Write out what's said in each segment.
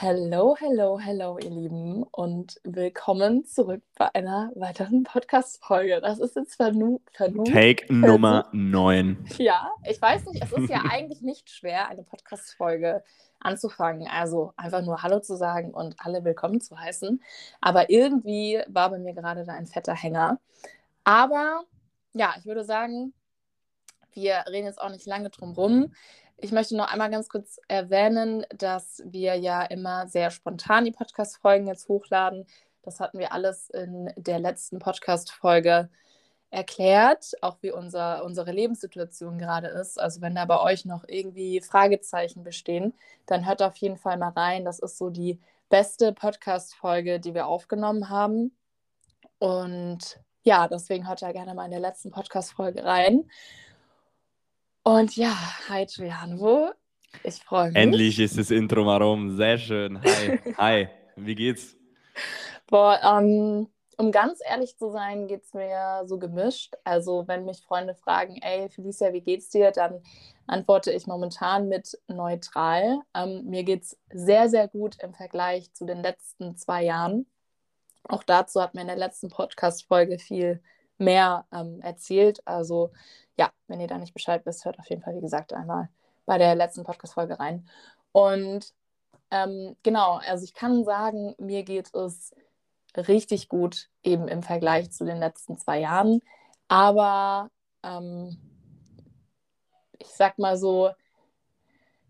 Hello, hello, hello, ihr Lieben und willkommen zurück bei einer weiteren Podcast-Folge. Das ist jetzt Vernu Vernu Take Versuch. Nummer 9. Ja, ich weiß nicht, es ist ja eigentlich nicht schwer, eine Podcast-Folge anzufangen. Also einfach nur Hallo zu sagen und alle willkommen zu heißen. Aber irgendwie war bei mir gerade da ein fetter Hänger. Aber ja, ich würde sagen, wir reden jetzt auch nicht lange drum rum. Ich möchte noch einmal ganz kurz erwähnen, dass wir ja immer sehr spontan die Podcast-Folgen jetzt hochladen. Das hatten wir alles in der letzten Podcast-Folge erklärt, auch wie unser, unsere Lebenssituation gerade ist. Also wenn da bei euch noch irgendwie Fragezeichen bestehen, dann hört auf jeden Fall mal rein. Das ist so die beste Podcast-Folge, die wir aufgenommen haben. Und ja, deswegen hört da gerne mal in der letzten Podcast-Folge rein. Und ja, hi Gianvo. Ich freue mich. Endlich ist das Intro mal rum. Sehr schön. Hi. Hi. Wie geht's? Boah, ähm, um ganz ehrlich zu sein, geht es mir so gemischt. Also, wenn mich Freunde fragen, ey, Felicia, wie geht's dir? Dann antworte ich momentan mit neutral. Ähm, mir geht's sehr, sehr gut im Vergleich zu den letzten zwei Jahren. Auch dazu hat mir in der letzten Podcast-Folge viel mehr ähm, erzählt. Also ja, wenn ihr da nicht Bescheid wisst, hört auf jeden Fall, wie gesagt, einmal bei der letzten Podcast-Folge rein. Und ähm, genau, also ich kann sagen, mir geht es richtig gut, eben im Vergleich zu den letzten zwei Jahren. Aber ähm, ich sag mal so,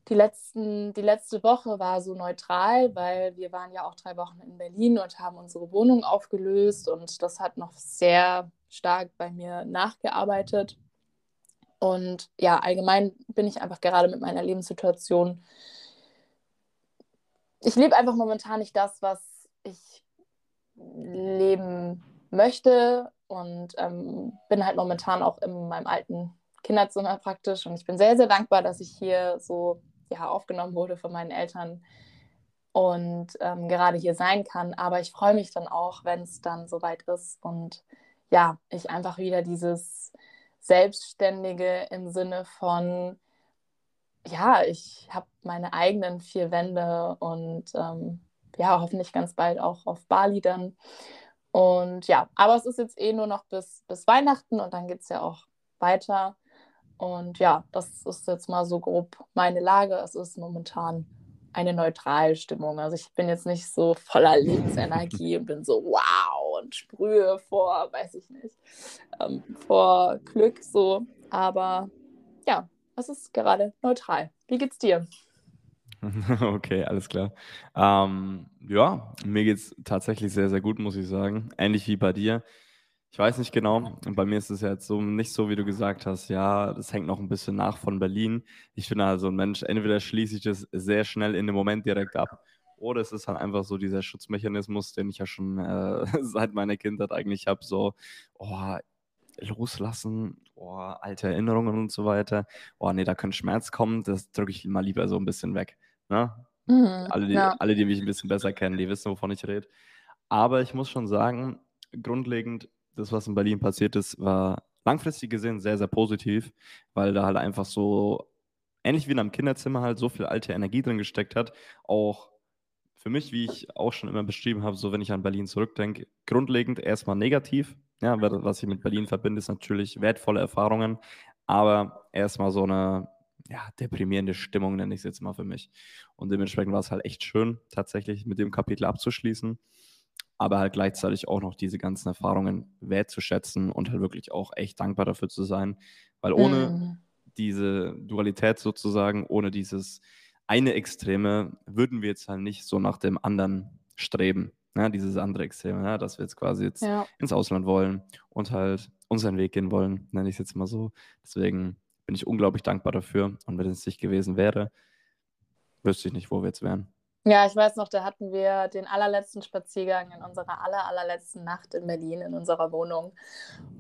die, letzten, die letzte Woche war so neutral, weil wir waren ja auch drei Wochen in Berlin und haben unsere Wohnung aufgelöst und das hat noch sehr stark bei mir nachgearbeitet. Und ja, allgemein bin ich einfach gerade mit meiner Lebenssituation. Ich lebe einfach momentan nicht das, was ich leben möchte und ähm, bin halt momentan auch in meinem alten Kinderzimmer praktisch. Und ich bin sehr, sehr dankbar, dass ich hier so ja, aufgenommen wurde von meinen Eltern und ähm, gerade hier sein kann. Aber ich freue mich dann auch, wenn es dann soweit ist und ja, ich einfach wieder dieses Selbstständige im Sinne von, ja, ich habe meine eigenen vier Wände und ähm, ja, hoffentlich ganz bald auch auf Bali dann. Und ja, aber es ist jetzt eh nur noch bis, bis Weihnachten und dann geht es ja auch weiter. Und ja, das ist jetzt mal so grob meine Lage. Es ist momentan eine neutrale Stimmung. Also ich bin jetzt nicht so voller Lebensenergie und bin so wow und sprühe vor, weiß ich nicht, ähm, vor Glück so. Aber ja, es ist gerade neutral. Wie geht's dir? Okay, alles klar. Ähm, ja, mir geht's tatsächlich sehr, sehr gut, muss ich sagen. Ähnlich wie bei dir. Ich weiß nicht genau. Und bei mir ist es ja jetzt so nicht so, wie du gesagt hast. Ja, das hängt noch ein bisschen nach von Berlin. Ich bin also ein Mensch, entweder schließe ich das sehr schnell in dem Moment direkt ab, oder es ist halt einfach so dieser Schutzmechanismus, den ich ja schon äh, seit meiner Kindheit eigentlich habe. So, oh, loslassen, oh, alte Erinnerungen und so weiter. Oh, nee, da könnte Schmerz kommen. Das drücke ich mal lieber so ein bisschen weg. Ne? Mhm, alle, die, ja. alle, die mich ein bisschen besser kennen, die wissen, wovon ich rede. Aber ich muss schon sagen, grundlegend das, was in Berlin passiert ist, war langfristig gesehen sehr, sehr positiv, weil da halt einfach so, ähnlich wie in einem Kinderzimmer, halt so viel alte Energie drin gesteckt hat. Auch für mich, wie ich auch schon immer beschrieben habe, so wenn ich an Berlin zurückdenke, grundlegend erstmal negativ. Ja, was ich mit Berlin verbinde, ist natürlich wertvolle Erfahrungen, aber erstmal so eine ja, deprimierende Stimmung, nenne ich es jetzt mal für mich. Und dementsprechend war es halt echt schön, tatsächlich mit dem Kapitel abzuschließen aber halt gleichzeitig auch noch diese ganzen Erfahrungen wertzuschätzen und halt wirklich auch echt dankbar dafür zu sein, weil ohne Mhm. diese Dualität sozusagen, ohne dieses eine Extreme, würden wir jetzt halt nicht so nach dem anderen streben. Ja, dieses andere Extreme, ja, dass wir jetzt quasi jetzt Ja. ins Ausland wollen und halt unseren Weg gehen wollen, nenne ich es jetzt mal so. Deswegen bin ich unglaublich dankbar dafür. Und wenn es nicht gewesen wäre, wüsste ich nicht, wo wir jetzt wären. Ja, ich weiß noch, da hatten wir den allerletzten Spaziergang in unserer aller, allerletzten Nacht in Berlin in unserer Wohnung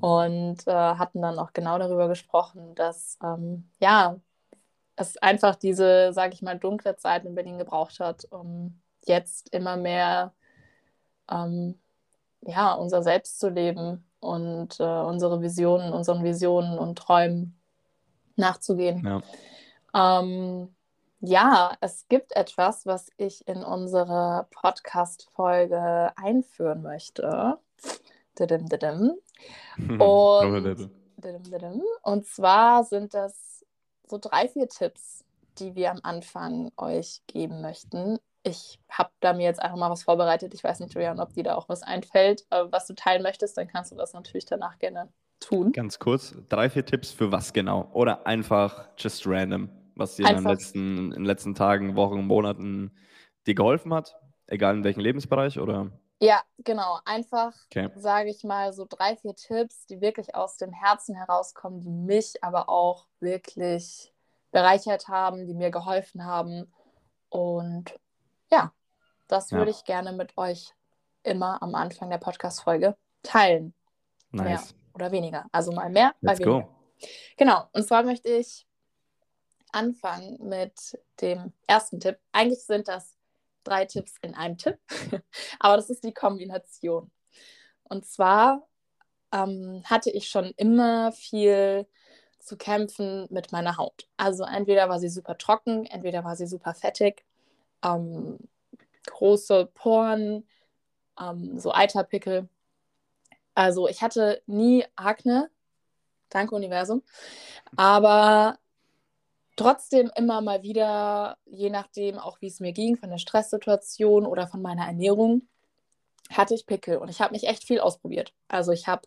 und äh, hatten dann auch genau darüber gesprochen, dass ähm, ja, es einfach diese, sage ich mal, dunkle Zeit in Berlin gebraucht hat, um jetzt immer mehr ähm, ja, unser Selbst zu leben und äh, unsere Visionen, unseren Visionen und Träumen nachzugehen. Ja. Ähm, Ja, es gibt etwas, was ich in unsere Podcast-Folge einführen möchte. Didim, didim. Und, didim, didim. und zwar sind das so drei, vier Tipps, die wir am Anfang euch geben möchten. Ich habe da mir jetzt einfach mal was vorbereitet. Ich weiß nicht, Julian, ob dir da auch was einfällt, was du teilen möchtest, dann kannst du das natürlich danach gerne tun. Ganz kurz, drei, vier Tipps für was genau? Oder einfach just random? Was dir in den, letzten, in den letzten Tagen, Wochen, Monaten dir geholfen hat? Egal in welchem Lebensbereich oder? Ja, genau. Einfach, okay. sage ich mal, so drei, vier Tipps, die wirklich aus dem Herzen herauskommen, die mich aber auch wirklich bereichert haben, die mir geholfen haben. Und ja, das ja. würde ich gerne mit euch immer am Anfang der Podcast-Folge teilen. Nice. Mehr oder weniger. Also mal mehr, Let's mal weniger. Go. Genau. Und zwar möchte ich anfangen mit dem ersten Tipp. Eigentlich sind das drei Tipps in einem Tipp, aber das ist die Kombination. Und zwar ähm, hatte ich schon immer viel zu kämpfen mit meiner Haut. Also entweder war sie super trocken, entweder war sie super fettig, ähm, große Poren, ähm, so Eiterpickel. Also ich hatte nie Akne, danke Universum, aber trotzdem immer mal wieder, je nachdem auch wie es mir ging, von der Stresssituation oder von meiner Ernährung, hatte ich Pickel und ich habe mich echt viel ausprobiert. Also ich habe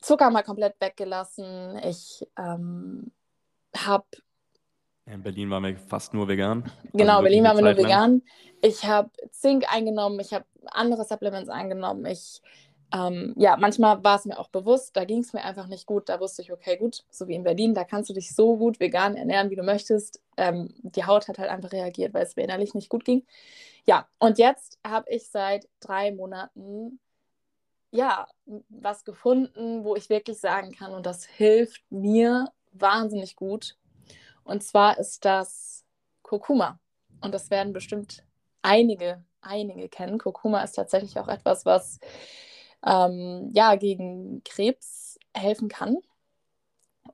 Zucker mal komplett weggelassen. Ich ähm, habe in Berlin waren wir fast nur vegan. Genau, also Berlin waren wir nur vegan. Ich habe Zink eingenommen, ich habe andere Supplements eingenommen. Ich ähm, ja, manchmal war es mir auch bewusst, da ging es mir einfach nicht gut. Da wusste ich, okay, gut, so wie in Berlin, da kannst du dich so gut vegan ernähren, wie du möchtest. Ähm, die Haut hat halt einfach reagiert, weil es mir innerlich nicht gut ging. Ja, und jetzt habe ich seit drei Monaten ja was gefunden, wo ich wirklich sagen kann, und das hilft mir wahnsinnig gut. Und zwar ist das Kurkuma. Und das werden bestimmt einige, einige kennen. Kurkuma ist tatsächlich auch etwas, was ähm, ja, gegen Krebs helfen kann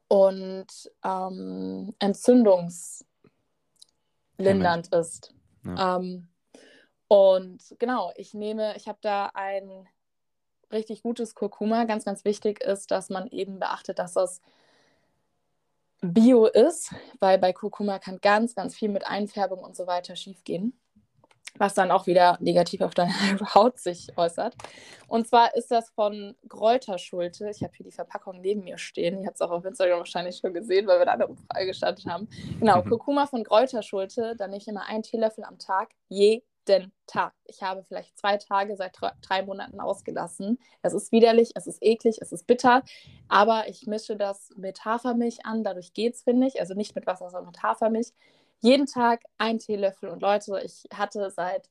und ähm, entzündungslindernd ist. Ja. Ähm, und genau, ich nehme, ich habe da ein richtig gutes Kurkuma. Ganz, ganz wichtig ist, dass man eben beachtet, dass das Bio ist, weil bei Kurkuma kann ganz, ganz viel mit Einfärbung und so weiter schiefgehen was dann auch wieder negativ auf deine Haut sich äußert. Und zwar ist das von Gräuterschulte. Ich habe hier die Verpackung neben mir stehen. Ihr habt es auch auf Instagram wahrscheinlich schon gesehen, weil wir da eine Umfrage gestartet haben. Genau, mhm. Kurkuma von Gräuterschulte. Da nehme ich immer einen Teelöffel am Tag, jeden Tag. Ich habe vielleicht zwei Tage seit drei Monaten ausgelassen. Es ist widerlich, es ist eklig, es ist bitter, aber ich mische das mit Hafermilch an. Dadurch geht es, finde ich. Also nicht mit Wasser, sondern mit Hafermilch jeden Tag ein Teelöffel. Und Leute, ich hatte seit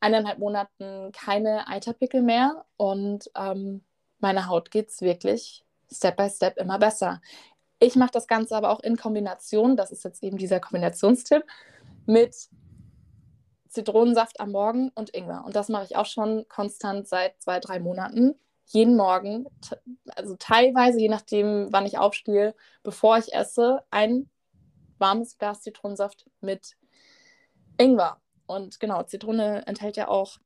eineinhalb Monaten keine Eiterpickel mehr und ähm, meiner Haut geht es wirklich Step by Step immer besser. Ich mache das Ganze aber auch in Kombination, das ist jetzt eben dieser Kombinationstipp, mit Zitronensaft am Morgen und Ingwer. Und das mache ich auch schon konstant seit zwei, drei Monaten. Jeden Morgen, also teilweise, je nachdem, wann ich aufstehe, bevor ich esse, ein warmes Glas Zitronensaft mit Ingwer. Und genau, Zitrone enthält ja auch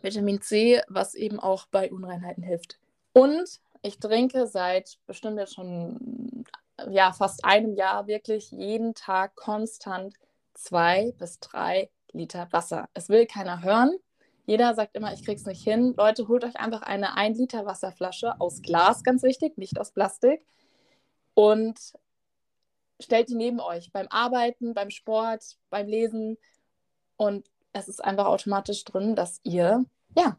Vitamin C, was eben auch bei Unreinheiten hilft. Und ich trinke seit bestimmt jetzt schon ja, fast einem Jahr wirklich jeden Tag konstant zwei bis drei Liter Wasser. Es will keiner hören. Jeder sagt immer, ich krieg's nicht hin. Leute, holt euch einfach eine 1 Liter Wasserflasche aus Glas, ganz wichtig, nicht aus Plastik. Und stellt die neben euch beim Arbeiten, beim Sport, beim Lesen und es ist einfach automatisch drin, dass ihr ja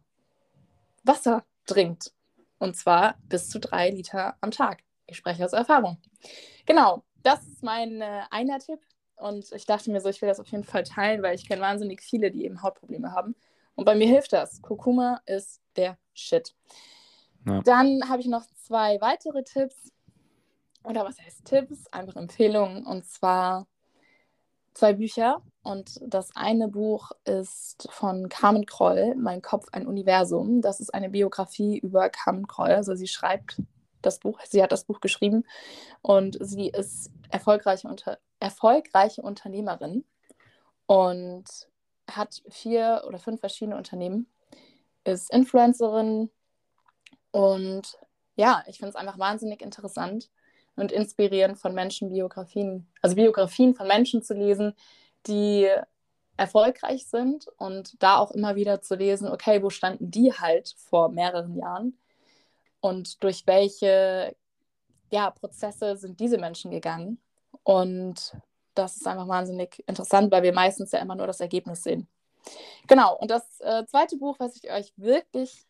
Wasser trinkt und zwar bis zu drei Liter am Tag. Ich spreche aus Erfahrung. Genau, das ist mein äh, einer Tipp und ich dachte mir so, ich will das auf jeden Fall teilen, weil ich kenne wahnsinnig viele, die eben Hautprobleme haben und bei mir hilft das. Kurkuma ist der Shit. Ja. Dann habe ich noch zwei weitere Tipps oder was heißt Tipps, einfach Empfehlungen. Und zwar zwei Bücher. Und das eine Buch ist von Carmen Kroll, Mein Kopf, ein Universum. Das ist eine Biografie über Carmen Kroll, also sie schreibt das Buch, sie hat das Buch geschrieben. Und sie ist erfolgreiche, unter, erfolgreiche Unternehmerin und hat vier oder fünf verschiedene Unternehmen, ist Influencerin. Und ja, ich finde es einfach wahnsinnig interessant und inspirierend von Menschenbiografien, also Biografien von Menschen zu lesen, die erfolgreich sind und da auch immer wieder zu lesen, okay, wo standen die halt vor mehreren Jahren und durch welche ja, Prozesse sind diese Menschen gegangen. Und das ist einfach wahnsinnig interessant, weil wir meistens ja immer nur das Ergebnis sehen. Genau, und das äh, zweite Buch, was ich euch wirklich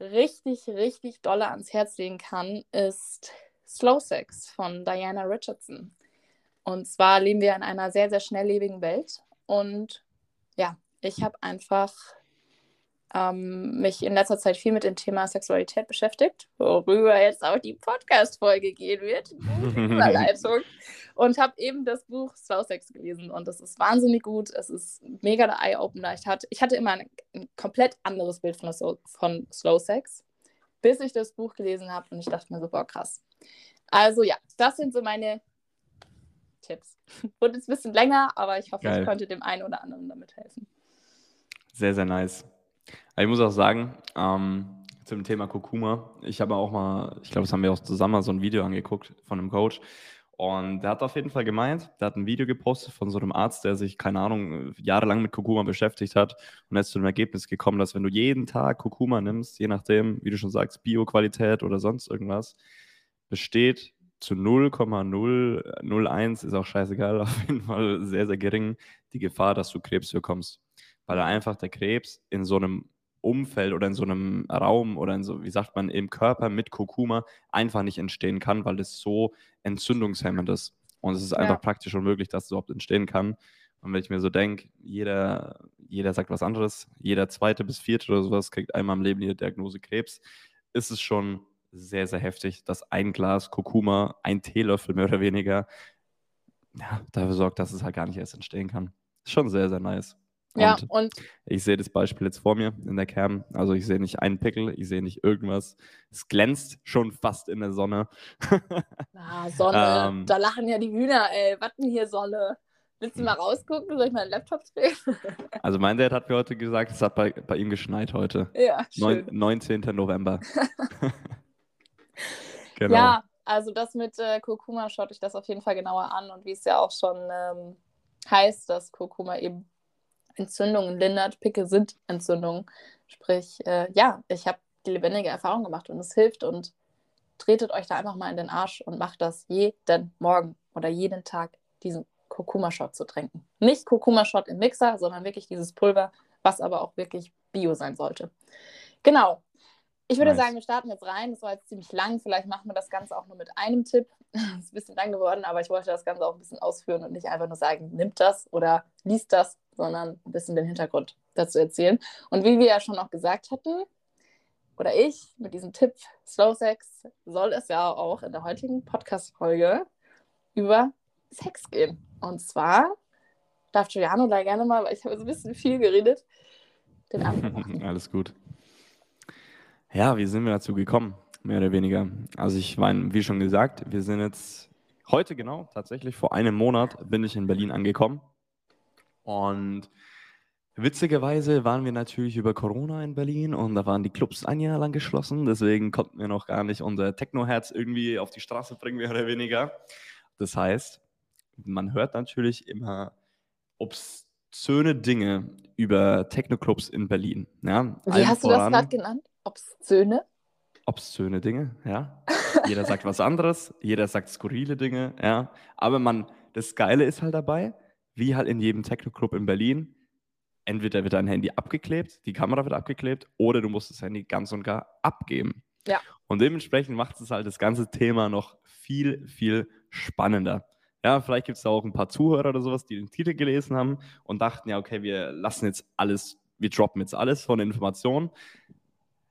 richtig, richtig dolle ans Herz legen kann, ist Slow Sex von Diana Richardson. Und zwar leben wir in einer sehr, sehr schnelllebigen Welt. Und ja, ich habe einfach ähm, mich in letzter Zeit viel mit dem Thema Sexualität beschäftigt, worüber jetzt auch die Podcast-Folge gehen wird. Überleitung. und habe eben das Buch Slow Sex gelesen und das ist wahnsinnig gut. Es ist mega der Eye-Opener. Ich hatte, ich hatte immer ein, ein komplett anderes Bild von, von Slow Sex, bis ich das Buch gelesen habe und ich dachte mir so, boah, krass. Also ja, das sind so meine Tipps. Wurde jetzt ein bisschen länger, aber ich hoffe, Geil. ich konnte dem einen oder anderen damit helfen. Sehr, sehr nice. Ich muss auch sagen, ähm, zum Thema Kurkuma, ich habe auch mal, ich glaube, das haben wir auch zusammen so ein Video angeguckt von einem Coach. Und der hat auf jeden Fall gemeint, der hat ein Video gepostet von so einem Arzt, der sich, keine Ahnung, jahrelang mit Kurkuma beschäftigt hat und er ist zu dem Ergebnis gekommen, dass wenn du jeden Tag Kurkuma nimmst, je nachdem, wie du schon sagst, Bio-Qualität oder sonst irgendwas, besteht zu 0,001, ist auch scheißegal, auf jeden Fall sehr, sehr gering, die Gefahr, dass du Krebs bekommst. Weil einfach der Krebs in so einem Umfeld oder in so einem Raum oder in so, wie sagt man, im Körper mit Kurkuma einfach nicht entstehen kann, weil es so entzündungshemmend ist. Und es ist einfach ja. praktisch unmöglich, dass es überhaupt entstehen kann. Und wenn ich mir so denke, jeder, jeder sagt was anderes, jeder zweite bis vierte oder sowas kriegt einmal im Leben die Diagnose Krebs, ist es schon sehr, sehr heftig, dass ein Glas Kurkuma, ein Teelöffel mehr oder weniger, ja, dafür sorgt, dass es halt gar nicht erst entstehen kann. Ist schon sehr, sehr nice. Ja, und, und ich sehe das Beispiel jetzt vor mir in der Cam. Also ich sehe nicht einen Pickel, ich sehe nicht irgendwas. Es glänzt schon fast in der Sonne. ah, Sonne. ähm, da lachen ja die Hühner, ey. Was denn hier Sonne? Willst du mal rausgucken? Soll ich meinen Laptop drehen? also mein Dad hat mir heute gesagt, es hat bei, bei ihm geschneit heute. Ja, schön. Neun, 19. November. genau. Ja, also das mit äh, Kurkuma schaut euch das auf jeden Fall genauer an und wie es ja auch schon ähm, heißt, dass Kurkuma eben Entzündungen lindert. Pickel sind Entzündungen. Sprich, äh, ja, ich habe die lebendige Erfahrung gemacht und es hilft und tretet euch da einfach mal in den Arsch und macht das jeden Morgen oder jeden Tag, diesen Kurkuma-Shot zu trinken. Nicht Kurkuma-Shot im Mixer, sondern wirklich dieses Pulver, was aber auch wirklich bio sein sollte. Genau. Ich würde nice. sagen, wir starten jetzt rein. Das war jetzt ziemlich lang. Vielleicht machen wir das Ganze auch nur mit einem Tipp. Das ist ein bisschen lang geworden, aber ich wollte das Ganze auch ein bisschen ausführen und nicht einfach nur sagen, nimmt das oder liest das, sondern ein bisschen den Hintergrund dazu erzählen. Und wie wir ja schon auch gesagt hatten, oder ich mit diesem Tipp Slow Sex, soll es ja auch in der heutigen Podcast-Folge über Sex gehen. Und zwar darf Giuliano da gerne mal, weil ich habe so ein bisschen viel geredet, den Anfang Alles gut. Ja, wie sind wir dazu gekommen? Mehr oder weniger. Also ich meine, wie schon gesagt, wir sind jetzt heute genau, tatsächlich vor einem Monat bin ich in Berlin angekommen. Und witzigerweise waren wir natürlich über Corona in Berlin und da waren die Clubs ein Jahr lang geschlossen. Deswegen konnten wir noch gar nicht unser Techno-Herz irgendwie auf die Straße bringen, mehr oder weniger. Das heißt, man hört natürlich immer obszöne Dinge über Techno-Clubs in Berlin. Ja, Wie hast du das gerade genannt? Obszöne? Obszöne Dinge, ja. Jeder sagt was anderes, jeder sagt skurrile Dinge, ja. Aber man, das Geile ist halt dabei, wie halt in jedem Techno-Club in Berlin, entweder wird dein Handy abgeklebt, die Kamera wird abgeklebt, oder du musst das Handy ganz und gar abgeben. Ja. Und dementsprechend macht es halt das ganze Thema noch viel, viel spannender. Ja, vielleicht gibt es da auch ein paar Zuhörer oder sowas, die den Titel gelesen haben und dachten, ja, okay, wir lassen jetzt alles, wir droppen jetzt alles von Informationen.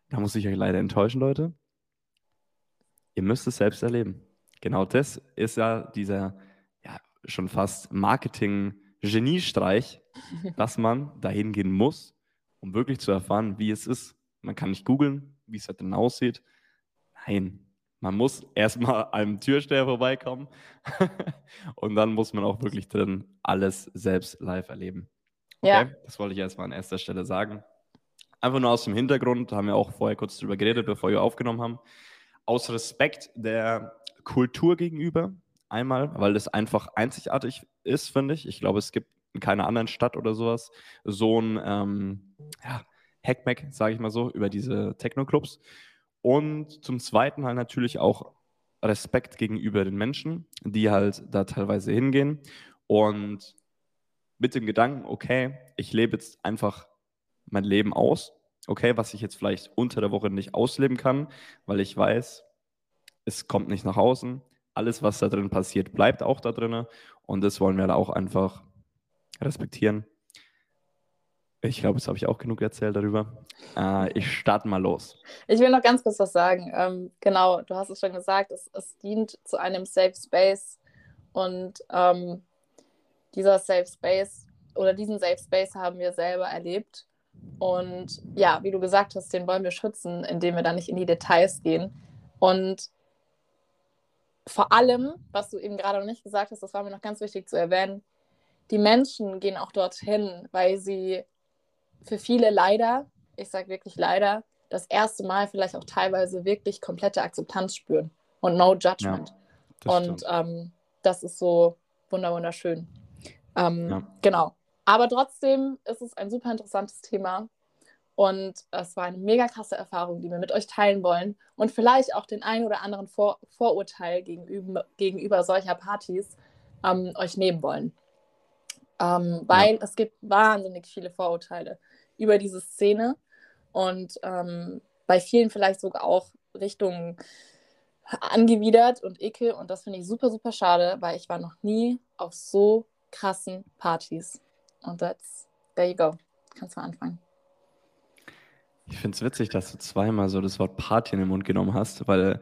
Da muss ich euch leider enttäuschen, Leute. Ihr müsst es selbst erleben. Genau das ist ja dieser ja, schon fast Marketing-Geniestreich, dass man dahin gehen muss, um wirklich zu erfahren, wie es ist. Man kann nicht googeln, wie es da drin aussieht. Nein, man muss erstmal einem Türsteher vorbeikommen und dann muss man auch wirklich drin alles selbst live erleben. Okay, ja. das wollte ich erstmal an erster Stelle sagen. Einfach nur aus dem Hintergrund, haben wir auch vorher kurz drüber geredet, bevor wir aufgenommen haben. Aus Respekt der Kultur gegenüber, einmal, weil das einfach einzigartig ist, finde ich. Ich glaube, es gibt in keiner anderen Stadt oder sowas so ein ähm, ja, Hackmack, sage ich mal so, über diese Techno-Clubs. Und zum Zweiten halt natürlich auch Respekt gegenüber den Menschen, die halt da teilweise hingehen. Und mit dem Gedanken, okay, ich lebe jetzt einfach mein Leben aus, okay, was ich jetzt vielleicht unter der Woche nicht ausleben kann, weil ich weiß, es kommt nicht nach außen. Alles, was da drin passiert, bleibt auch da drin. Und das wollen wir da auch einfach respektieren. Ich glaube, jetzt habe ich auch genug erzählt darüber. Äh, ich starte mal los. Ich will noch ganz kurz was sagen. Ähm, genau, du hast es schon gesagt, es, es dient zu einem Safe Space. Und ähm, dieser Safe Space oder diesen Safe Space haben wir selber erlebt. Und ja, wie du gesagt hast, den wollen wir schützen, indem wir da nicht in die Details gehen. Und vor allem, was du eben gerade noch nicht gesagt hast, das war mir noch ganz wichtig zu erwähnen, die Menschen gehen auch dorthin, weil sie für viele leider, ich sage wirklich leider, das erste Mal vielleicht auch teilweise wirklich komplette Akzeptanz spüren und no judgment. Ja, und ähm, das ist so wunderschön. Ähm, ja. Genau. Aber trotzdem ist es ein super interessantes Thema. Und es war eine mega krasse Erfahrung, die wir mit euch teilen wollen. Und vielleicht auch den einen oder anderen Vor Vorurteil gegenüber, gegenüber solcher Partys ähm, euch nehmen wollen. Ähm, weil ja. es gibt wahnsinnig viele Vorurteile über diese Szene und ähm, bei vielen vielleicht sogar auch Richtung angewidert und ekel und das finde ich super, super schade, weil ich war noch nie auf so krassen Partys. Und that's, there you go. Kannst du anfangen. Ich finde es witzig, dass du zweimal so das Wort Party in den Mund genommen hast, weil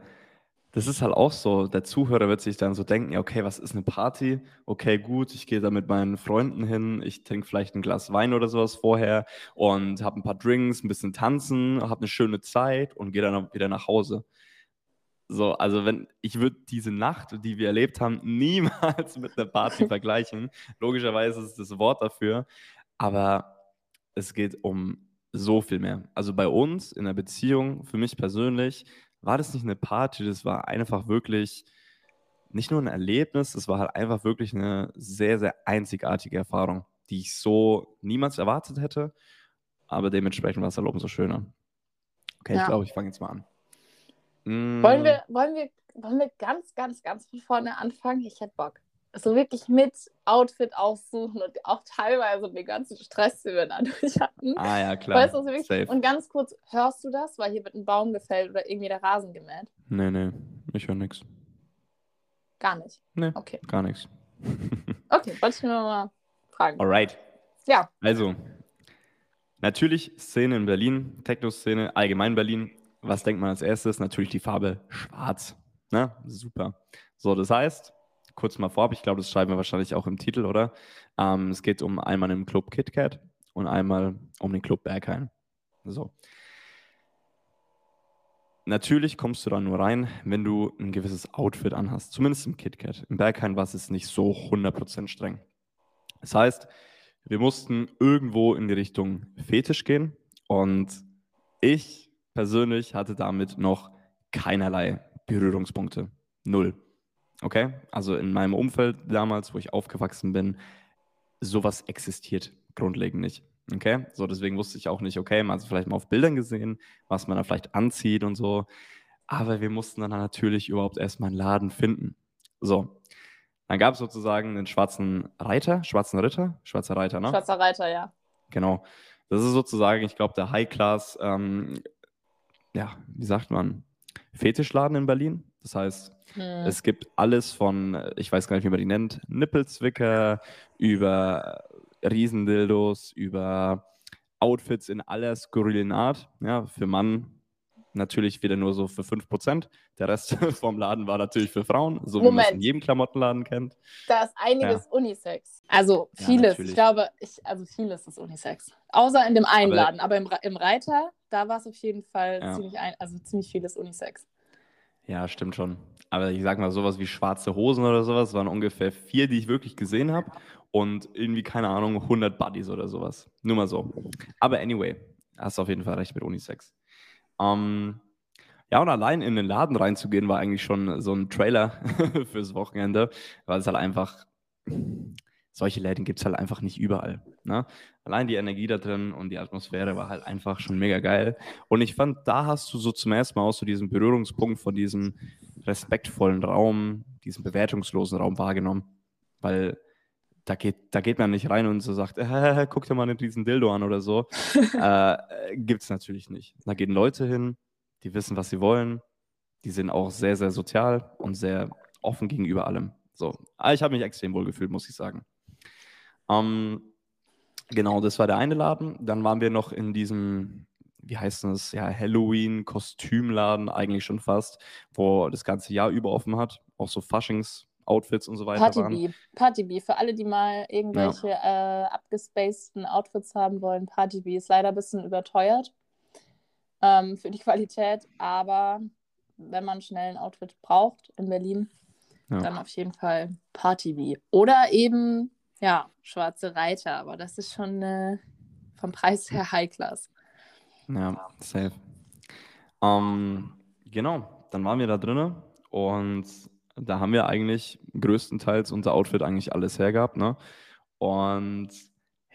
das ist halt auch so, der Zuhörer wird sich dann so denken, ja, okay, was ist eine Party? Okay, gut, ich gehe da mit meinen Freunden hin, ich trinke vielleicht ein Glas Wein oder sowas vorher und habe ein paar Drinks, ein bisschen tanzen, habe eine schöne Zeit und gehe dann wieder nach Hause. So, also wenn ich würde diese Nacht, die wir erlebt haben, niemals mit einer Party vergleichen. Logischerweise ist das Wort dafür, aber es geht um so viel mehr. Also bei uns in der Beziehung, für mich persönlich, war das nicht eine Party, das war einfach wirklich nicht nur ein Erlebnis, es war halt einfach wirklich eine sehr, sehr einzigartige Erfahrung, die ich so niemals erwartet hätte. Aber dementsprechend war es halt umso schöner. Okay, ja. ich glaube, ich fange jetzt mal an. Mm. Wollen, wir, wollen, wir, wollen wir ganz, ganz, ganz von vorne anfangen? Ich hätte Bock so wirklich mit Outfit aussuchen und auch teilweise den ganzen Stress, den wir dadurch hatten. Ah ja, klar. Weißt du, wirklich, Safe. Und ganz kurz, hörst du das? Weil hier wird ein Baum gefällt oder irgendwie der Rasen gemäht. Nee, nee, ich höre nichts. Gar nicht? Nee, okay. gar nichts. okay, wollte ich nur mal fragen. Alright. Ja. Also, natürlich Szene in Berlin, Techno-Szene, allgemein Berlin. Was denkt man als erstes? Natürlich die Farbe schwarz. Ne? Super. So, das heißt, kurz mal vorab, ich glaube, das schreiben wir wahrscheinlich auch im Titel, oder? Ähm, es geht um einmal im Club KitKat und einmal um den Club Berghain. So. Natürlich kommst du da nur rein, wenn du ein gewisses Outfit anhast. Zumindest im KitKat. Im Berghain war es nicht so 100% streng. Das heißt, wir mussten irgendwo in die Richtung Fetisch gehen und ich persönlich hatte damit noch keinerlei Berührungspunkte. Null. Okay? Also in meinem Umfeld damals, wo ich aufgewachsen bin, sowas existiert grundlegend nicht. Okay? So, deswegen wusste ich auch nicht, okay, man hat es vielleicht mal auf Bildern gesehen, was man da vielleicht anzieht und so. Aber wir mussten dann natürlich überhaupt erstmal einen Laden finden. So. Dann gab es sozusagen den schwarzen Reiter, schwarzen Ritter, schwarzer Reiter, ne? Schwarzer Reiter, ja. Genau. Das ist sozusagen, ich glaube, der High-Class, ähm, ja, wie sagt man, Fetischladen in Berlin. Das heißt, hm. es gibt alles von, ich weiß gar nicht, wie man die nennt, Nippelzwicker, über Riesendildos, über Outfits in aller skurrilen Art. Ja, für Mann natürlich wieder nur so für 5%. Der Rest vom Laden war natürlich für Frauen, so Moment. wie man es in jedem Klamottenladen kennt. Da ist einiges ja. Unisex. Also vieles. Ja, ich glaube, ich, also vieles ist Unisex. Außer in dem einen aber, Laden. Aber im, im Reiter, da war es auf jeden Fall ja. ziemlich, ein, also ziemlich vieles Unisex. Ja, stimmt schon. Aber ich sag mal, sowas wie schwarze Hosen oder sowas waren ungefähr vier, die ich wirklich gesehen habe. Und irgendwie, keine Ahnung, 100 Buddies oder sowas. Nur mal so. Aber anyway, hast du auf jeden Fall recht mit Unisex. Ähm, ja, und allein in den Laden reinzugehen, war eigentlich schon so ein Trailer fürs Wochenende, weil es halt einfach, solche Läden gibt es halt einfach nicht überall. Ne? Allein die Energie da drin und die Atmosphäre war halt einfach schon mega geil. Und ich fand, da hast du so zum ersten Mal auch so diesen Berührungspunkt von diesem respektvollen Raum, diesem bewertungslosen Raum wahrgenommen. Weil da geht, da geht man nicht rein und so sagt, äh, guck dir mal diesen Dildo an oder so. äh, Gibt es natürlich nicht. Da gehen Leute hin, die wissen, was sie wollen. Die sind auch sehr, sehr sozial und sehr offen gegenüber allem. So, ah, ich habe mich extrem wohl gefühlt, muss ich sagen. Ähm, genau, das war der eine Laden. Dann waren wir noch in diesem, wie heißt das, ja, Halloween-Kostümladen eigentlich schon fast, wo das ganze Jahr über offen hat. Auch so Faschings- Outfits und so weiter Party waren. Bee. Party Bee. Für alle, die mal irgendwelche äh, abgespaceden Outfits haben wollen, Party Bee ist leider ein bisschen überteuert ähm, für die Qualität, aber wenn man schnell ein Outfit braucht in Berlin, Ja. dann auf jeden Fall Party Bee. Oder eben, ja, Schwarze Reiter, aber das ist schon äh, vom Preis her High Class. Ja, safe. Ähm, genau, dann waren wir da drinnen und da haben wir eigentlich größtenteils unser Outfit eigentlich alles hergehabt, ne? Und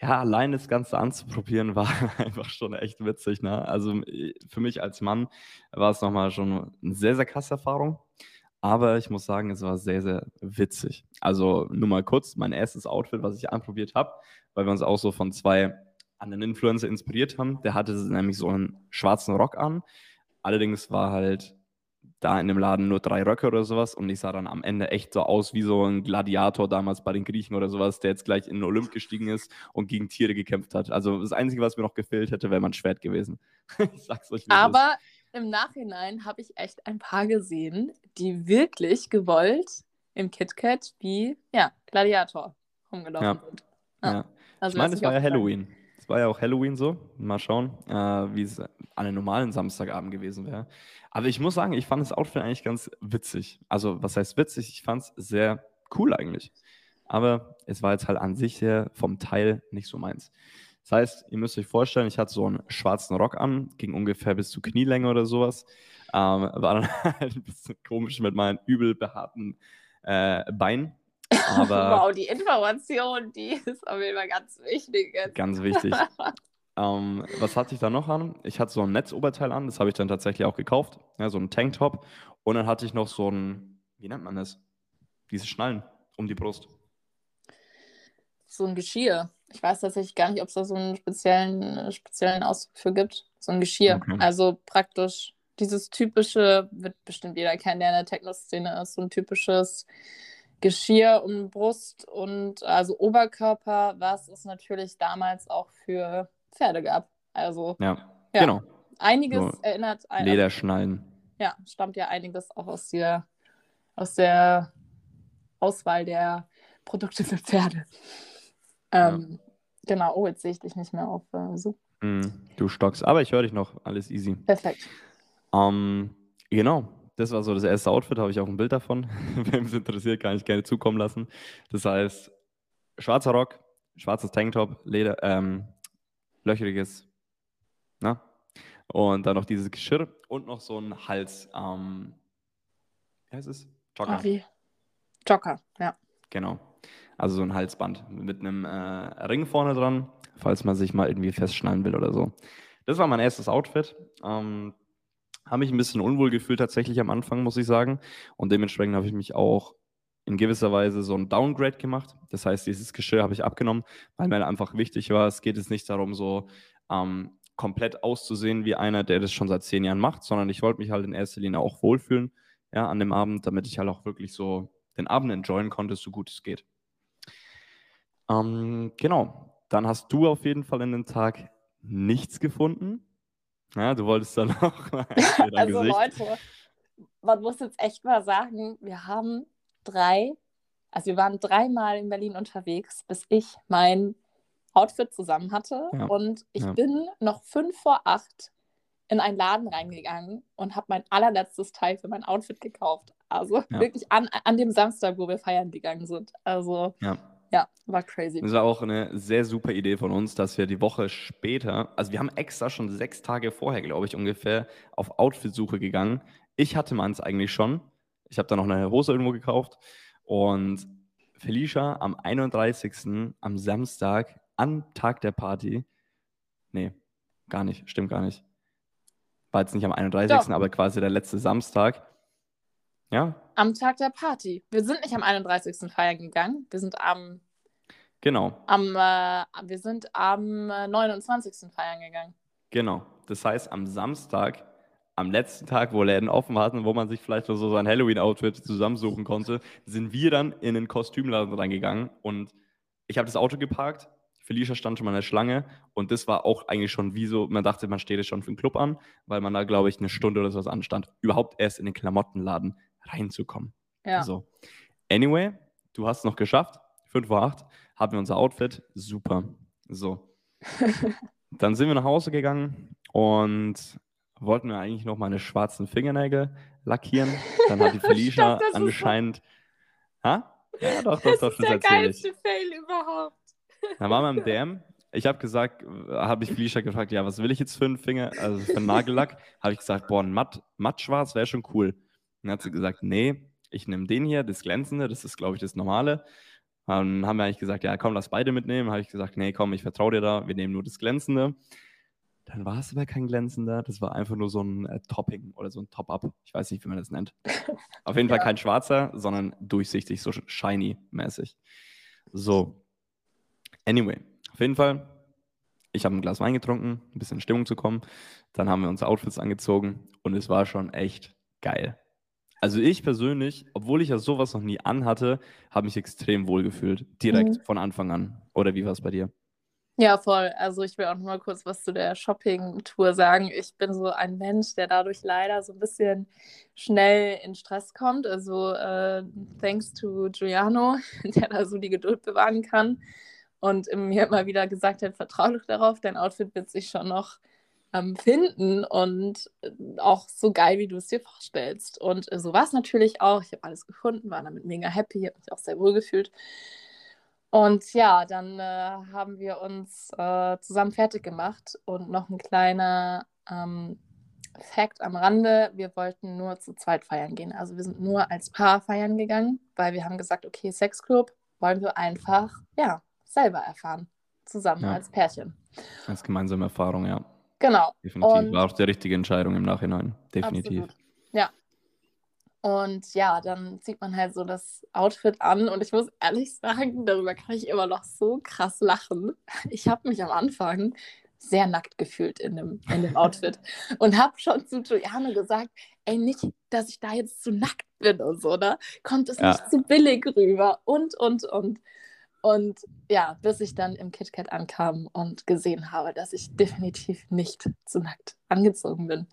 ja, allein das Ganze anzuprobieren war einfach schon echt witzig, ne? Also äh, für mich als Mann war es nochmal schon eine sehr, sehr krasse Erfahrung. Aber ich muss sagen, es war sehr, sehr witzig. Also nur mal kurz, mein erstes Outfit, was ich anprobiert habe, weil wir uns auch so von zwei anderen Influencer inspiriert haben. Der hatte nämlich so einen schwarzen Rock an. Allerdings war halt da in dem Laden nur drei Röcke oder sowas und ich sah dann am Ende echt so aus wie so ein Gladiator damals bei den Griechen oder sowas, der jetzt gleich in den Olymp gestiegen ist und gegen Tiere gekämpft hat. Also das Einzige, was mir noch gefehlt hätte, wäre mein Schwert gewesen. ich sag's euch, wie. Aber im Nachhinein habe ich echt ein paar gesehen, die wirklich gewollt im KitKat wie ja, Gladiator rumgelaufen Ja. sind. Ja. Also Ich meine, es war ja. Halloween. Es war ja auch Halloween so. Mal schauen, äh, wie es an einem normalen Samstagabend gewesen wäre. Aber ich muss sagen, ich fand das Outfit eigentlich ganz witzig. Also, was heißt witzig? Ich fand es sehr cool eigentlich. Aber es war jetzt halt an sich her vom Teil nicht so meins. Das heißt, ihr müsst euch vorstellen, ich hatte so einen schwarzen Rock an, ging ungefähr bis zur Knielänge oder sowas. Ähm, war dann halt ein bisschen komisch mit meinen übel behaarten äh, Beinen. Aber wow, die Information, die ist auf jeden Fall ganz wichtig. Jetzt. Ganz wichtig. ähm, was hatte ich da noch an? Ich hatte so ein Netzoberteil an, das habe ich dann tatsächlich auch gekauft. Ja, so ein Tanktop. Und dann hatte ich noch so ein, wie nennt man das? Diese Schnallen um die Brust. So ein Geschirr. Ich weiß tatsächlich gar nicht, ob es da so einen speziellen, äh, speziellen Ausdruck für gibt. So ein Geschirr. Okay. Also praktisch dieses typische, wird bestimmt jeder kennen, der in der Techno-Szene ist, so ein typisches Geschirr um Brust und also Oberkörper, was es natürlich damals auch für Pferde gab. Also Ja, Ja. genau. einiges So erinnert ein, Lederschnallen. ja, stammt ja einiges auch aus der, aus der Auswahl der Produkte für Pferde. Ähm, Genau, oh, jetzt sehe ich dich nicht mehr auf. Äh, so, Mm, du stockst. Aber ich höre dich noch. Alles easy. perfekt. Ähm, genau. Das war so das erste Outfit, habe ich auch ein Bild davon. Wem es interessiert, kann ich gerne zukommen lassen. Das heißt, schwarzer Rock, schwarzes Tanktop, Leder, ähm, löchriges, na? Und dann noch dieses Geschirr und noch so ein Hals, ähm, wie heißt es? Jogger. Oh, wie? Joker, ja. Genau. Also so ein Halsband mit einem äh, Ring vorne dran, falls man sich mal irgendwie festschnallen will oder so. Das war mein erstes Outfit. Ähm, habe mich ein bisschen unwohl gefühlt tatsächlich am Anfang, muss ich sagen. Und dementsprechend habe ich mich auch in gewisser Weise so ein Downgrade gemacht. Das heißt, dieses Geschirr habe ich abgenommen, weil mir einfach wichtig war, es geht jetzt nicht darum, so ähm, komplett auszusehen wie einer, der das schon seit zehn Jahren macht, sondern ich wollte mich halt in erster Linie auch wohlfühlen ja, an dem Abend, damit ich halt auch wirklich so den Abend enjoyen konnte, so gut es geht. Ähm, genau, dann hast du auf jeden Fall in den Tag nichts gefunden. Ja, du wolltest dann noch mal Also Gesicht. Leute, man muss jetzt echt mal sagen, wir haben drei, also wir waren dreimal in Berlin unterwegs, bis ich mein Outfit zusammen hatte. Ja, Und ich ja. bin noch fünf vor acht in einen Laden reingegangen und habe mein allerletztes Teil für mein Outfit gekauft. Also Ja. wirklich an, an dem Samstag, wo wir feiern gegangen sind. Also Ja. Ja, war crazy. Das war auch eine sehr super Idee von uns, dass wir die Woche später, also wir haben extra schon sechs Tage vorher, glaube ich, ungefähr auf Outfit-Suche gegangen. Ich hatte meins eigentlich schon. Ich habe da noch eine Hose irgendwo gekauft. Und Felicia am 31. am Samstag, am Tag der Party, nee, gar nicht, stimmt gar nicht. War jetzt nicht am 31., Doch. aber quasi der letzte Samstag. Ja, Am Tag der Party. Wir sind nicht am 31. feiern gegangen. Wir sind am, genau. am, äh, wir sind am äh, 29. feiern gegangen. Genau. Das heißt, am Samstag, am letzten Tag, wo Läden offen hatten, wo man sich vielleicht so sein Halloween-Outfit zusammensuchen konnte, sind wir dann in den Kostümladen reingegangen und ich habe das Auto geparkt. Felicia stand schon mal in der Schlange und das war auch eigentlich schon wie so, man dachte, man steht jetzt schon für den Club an, weil man da, glaube ich, eine Stunde oder sowas anstand, überhaupt erst in den Klamottenladen reinzukommen. Ja. So. Anyway, du hast es noch geschafft. 5 vor 8 haben wir unser Outfit. Super. So. Dann sind wir nach Hause gegangen und wollten wir eigentlich noch meine schwarzen Fingernägel lackieren. Dann hat die Felicia ist so- anscheinend. Ha? Ja, doch, doch, Das doch, ist das der erzähle ich. geilste Fail überhaupt. Dann waren wir im DM. Ich habe gesagt, habe ich Felicia gefragt, ja, was will ich jetzt für einen Finger, also für einen Nagellack? habe ich gesagt, boah, ein matt, matt schwarz wäre schon cool. Dann hat sie gesagt, nee, ich nehme den hier, das glänzende, das ist, glaube ich, das normale. Dann haben wir eigentlich gesagt, ja, komm, lass beide mitnehmen. Habe ich gesagt, nee, komm, ich vertraue dir da, wir nehmen nur das glänzende. Dann war es aber kein glänzender, das war einfach nur so ein äh, Topping oder so ein Top-Up. Ich weiß nicht, wie man das nennt. Auf jeden Fall Ja. kein schwarzer, sondern durchsichtig, so shiny-mäßig. So. Anyway, auf jeden Fall, ich habe ein Glas Wein getrunken, ein bisschen in Stimmung zu kommen. Dann haben wir unsere Outfits angezogen und es war schon echt geil. Also ich persönlich, obwohl ich ja sowas noch nie anhatte, habe mich extrem wohl gefühlt. Direkt Mhm. von Anfang an. Oder wie war es bei dir? Ja, voll. Also ich will auch noch mal kurz was zu der Shopping-Tour sagen. Ich bin so ein Mensch, der dadurch leider so ein bisschen schnell in Stress kommt. Also äh, thanks to Giuliano, der da so die Geduld bewahren kann und mir immer wieder gesagt hat, vertrau doch darauf, dein Outfit wird sich schon noch ähm, finden und äh, auch so geil, wie du es dir vorstellst. Und äh, so war es natürlich auch. Ich habe alles gefunden, war damit mega happy, habe mich auch sehr wohl gefühlt. Und ja, dann äh, haben wir uns äh, zusammen fertig gemacht und noch ein kleiner ähm, Fact am Rande, wir wollten nur zu zweit feiern gehen. Also wir sind nur als Paar feiern gegangen, weil wir haben gesagt, okay, Sexclub wollen wir einfach, ja, selber erfahren. Zusammen Ja. als Pärchen. Als gemeinsame Erfahrung, ja. Genau. Definitiv. Und- War auch die richtige Entscheidung im Nachhinein. Definitiv. Absolut. Ja. Und ja, dann zieht man halt so das Outfit an und ich muss ehrlich sagen, darüber kann ich immer noch so krass lachen. Ich habe mich am Anfang sehr nackt gefühlt in dem, in dem Outfit und habe schon zu Juliane gesagt, ey, nicht, dass ich da jetzt zu nackt bin und so, ne? Kommt es Ja. nicht zu billig rüber und, und, und. Und ja, bis ich dann im KitKat ankam und gesehen habe, dass ich definitiv nicht zu nackt angezogen bin.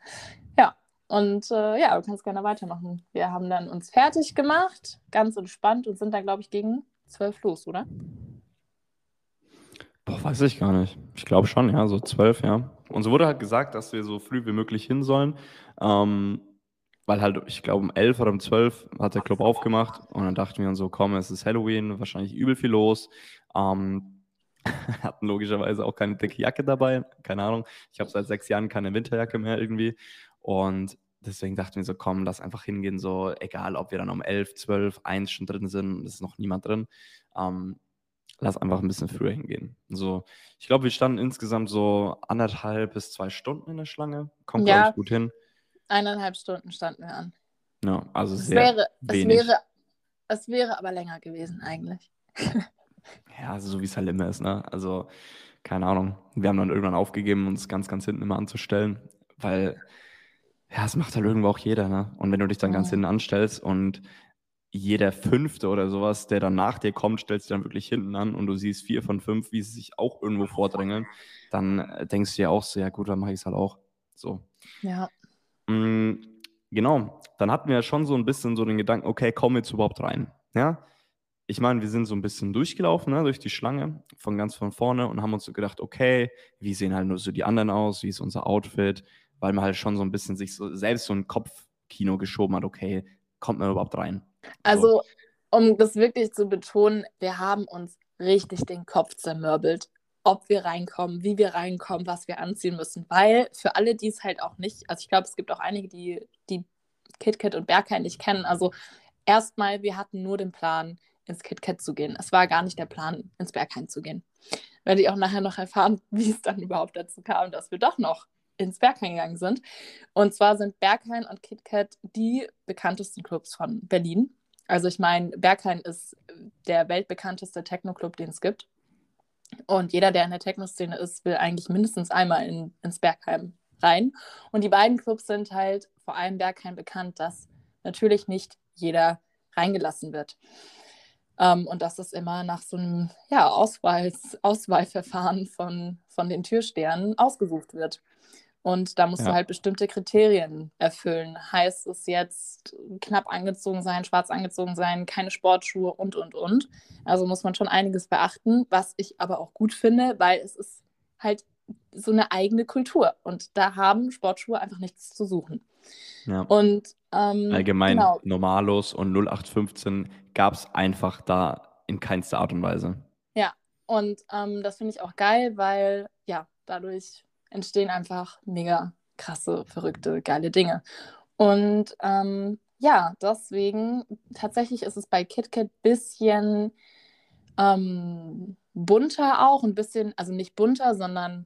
Ja, und äh, ja, du kannst gerne weitermachen. Wir haben dann uns fertig gemacht, ganz entspannt und sind dann, glaube ich, gegen zwölf los, oder? Boah, weiß ich gar nicht. Ich glaube schon, ja, so zwölf, ja. Uns wurde halt gesagt, dass wir so früh wie möglich hin sollen, ähm, weil halt, ich glaube, um elf oder um zwölf hat der Club aufgemacht und dann dachten wir uns so, komm, es ist Halloween, wahrscheinlich übel viel los. Ähm, hatten logischerweise auch keine dicke Jacke dabei, keine Ahnung. Ich habe seit sechs Jahren keine Winterjacke mehr irgendwie und deswegen dachten wir so, komm, lass einfach hingehen, so egal, ob wir dann um elf, zwölf, eins schon drin sind, es ist noch niemand drin. Ähm, lass einfach ein bisschen früher hingehen. So, ich glaube, wir standen insgesamt so anderthalb bis zwei Stunden in der Schlange. Kommt, Ja. glaube ich, gut hin. Eineinhalb Stunden standen wir an. Ja, also Es sehr wäre, es, wenig. wäre, es wäre aber länger gewesen eigentlich. Ja, also so wie es halt immer ist, ne? Also, keine Ahnung. Wir haben dann irgendwann aufgegeben, uns ganz, ganz hinten immer anzustellen, weil, ja, es macht halt irgendwo auch jeder, ne? Und wenn du dich dann ganz Mhm. hinten anstellst und jeder Fünfte oder sowas, der dann nach dir kommt, stellst du dann wirklich hinten an und du siehst vier von fünf, wie sie sich auch irgendwo vordrängeln, dann äh, denkst du dir auch so, ja gut, dann mache ich es halt auch. So. Ja. Mm, Genau, dann hatten wir ja schon so ein bisschen so den Gedanken, okay, kommen wir jetzt überhaupt rein? Ja, ich meine, wir sind so ein bisschen durchgelaufen, ne, durch die Schlange, von ganz von vorne und haben uns so gedacht, okay, wie sehen halt nur so die anderen aus, wie ist unser Outfit, weil man halt schon so ein bisschen sich so selbst so ein Kopfkino geschoben hat, okay, kommt man überhaupt rein? Also, um das wirklich zu betonen, wir haben uns richtig den Kopf zermürbelt, ob wir reinkommen, wie wir reinkommen, was wir anziehen müssen. Weil für alle, die es halt auch nicht, also ich glaube, es gibt auch einige, die, die KitKat und Berghain nicht kennen. Also erstmal, wir hatten nur den Plan, ins KitKat zu gehen. Es war gar nicht der Plan, ins Berghain zu gehen. Werde ich auch nachher noch erfahren, wie es dann überhaupt dazu kam, dass wir doch noch ins Berghain gegangen sind. Und zwar sind Berghain und KitKat die bekanntesten Clubs von Berlin. Also ich meine, Berghain ist der weltbekannteste Techno-Club, den es gibt. Und jeder, der in der Techno-Szene ist, will eigentlich mindestens einmal in, ins Bergheim rein. Und die beiden Clubs sind halt vor allem Bergheim bekannt, dass natürlich nicht jeder reingelassen wird. Ähm, und dass es immer nach so einem ja, Auswahlverfahren von, von den Türstern ausgesucht wird. Und da musst ja. du halt bestimmte Kriterien erfüllen. Heißt es jetzt knapp angezogen sein, schwarz angezogen sein, keine Sportschuhe und, und, und. Also muss man schon einiges beachten, was ich aber auch gut finde, weil es ist halt so eine eigene Kultur. Und da haben Sportschuhe einfach nichts zu suchen. Ja. Und ähm, allgemein genau. Normalos und 0815 gab es einfach da in keinster Art und Weise. Ja, und ähm, das finde ich auch geil, weil ja, dadurch entstehen einfach mega krasse, verrückte, geile Dinge. Und ähm, ja, deswegen, tatsächlich ist es bei KitKat ein bisschen ähm, bunter auch, ein bisschen, also nicht bunter, sondern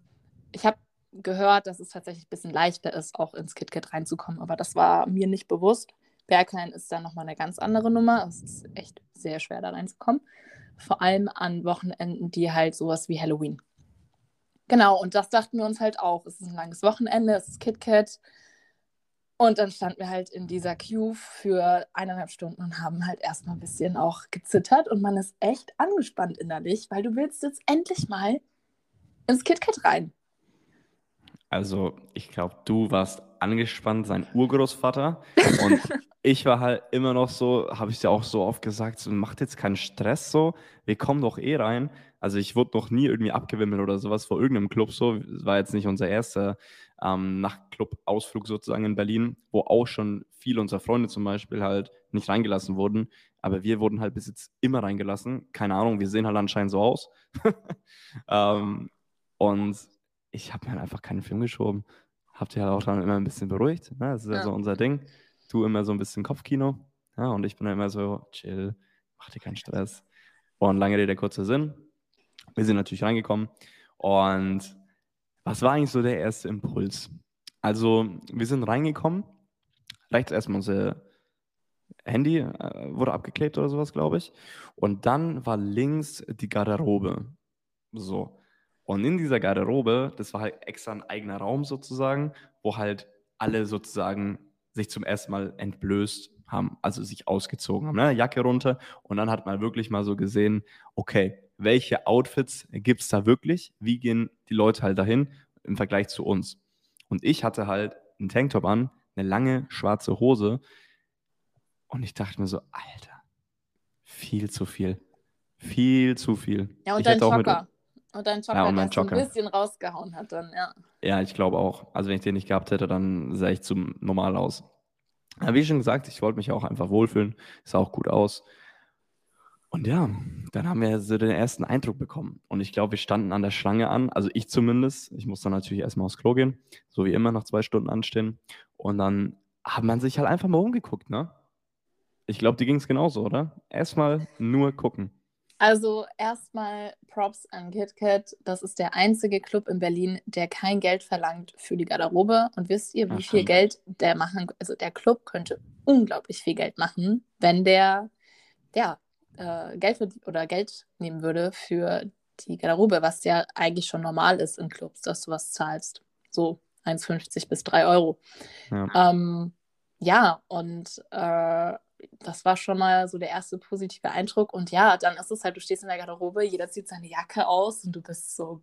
ich habe gehört, dass es tatsächlich ein bisschen leichter ist, auch ins KitKat reinzukommen, aber das war mir nicht bewusst. Berghain ist da nochmal eine ganz andere Nummer. Es ist echt sehr schwer, da reinzukommen. Vor allem an Wochenenden, die halt sowas wie Halloween Genau, und das dachten wir uns halt auch. Es ist ein langes Wochenende, es ist KitKat. Und dann standen wir halt in dieser Queue für eineinhalb Stunden und haben halt erstmal ein bisschen auch gezittert. Und man ist echt angespannt innerlich, weil du willst jetzt endlich mal ins KitKat rein. Also, ich glaube, du warst angespannt, sein Urgroßvater. Und ich war halt immer noch so, habe ich dir auch so oft gesagt, so, macht jetzt keinen Stress so, wir kommen doch eh rein. Also ich wurde noch nie irgendwie abgewimmelt oder sowas vor irgendeinem Club so. Das war jetzt nicht unser erster ähm, Nachtclub-Ausflug sozusagen in Berlin, wo auch schon viele unserer Freunde zum Beispiel halt nicht reingelassen wurden. Aber wir wurden halt bis jetzt immer reingelassen. Keine Ahnung, wir sehen halt anscheinend so aus. ähm, und ich habe mir halt einfach keinen Film geschoben. Habt ihr halt auch dann immer ein bisschen beruhigt. Ne? Das ist ja. ja so unser Ding. Du immer so ein bisschen Kopfkino. Ja, und ich bin dann immer so, chill, mach dir keinen Stress. Und lange Rede, kurzer Sinn. Wir sind natürlich reingekommen und was war eigentlich so der erste Impuls? Also, wir sind reingekommen, rechts erstmal unser Handy äh, wurde abgeklebt oder sowas, glaube ich. Und dann war links die Garderobe. So. Und in dieser Garderobe, das war halt extra ein eigener Raum sozusagen, wo halt alle sozusagen sich zum ersten Mal entblößt haben, also sich ausgezogen haben, ne? Jacke runter. Und dann hat man wirklich mal so gesehen, okay, welche Outfits gibt es da wirklich? Wie gehen die Leute halt dahin im Vergleich zu uns? Und ich hatte halt einen Tanktop an, eine lange schwarze Hose. Und ich dachte mir so, Alter, viel zu viel. Viel zu viel. Ja, und ich dein Joker. Und dein Joker, ja, und der so ein bisschen rausgehauen hat dann, ja. Ja, ich glaube auch. Also wenn ich den nicht gehabt hätte, dann sah ich zum normal aus. Aber wie schon gesagt, ich wollte mich auch einfach wohlfühlen. Sah auch gut aus. Und ja, dann haben wir so den ersten Eindruck bekommen. Und ich glaube, wir standen an der Schlange an, also ich zumindest. Ich muss dann natürlich erstmal aufs Klo gehen, so wie immer nach zwei Stunden anstehen. Und dann hat man sich halt einfach mal umgeguckt, ne? Ich glaube, die ging es genauso, oder? Erstmal nur gucken. Also erstmal Props an KitKat. Das ist der einzige Club in Berlin, der kein Geld verlangt für die Garderobe. Und wisst ihr, wie Ach, viel Geld der machen? Also der Club könnte unglaublich viel Geld machen, wenn der ja äh, Geld oder Geld nehmen würde für die Garderobe, was ja eigentlich schon normal ist in Clubs, dass du was zahlst. So 1,50 bis 3 Euro. Ja, ähm, ja und äh, das war schon mal so der erste positive Eindruck. Und ja, dann ist es halt, du stehst in der Garderobe, jeder zieht seine Jacke aus und du bist so,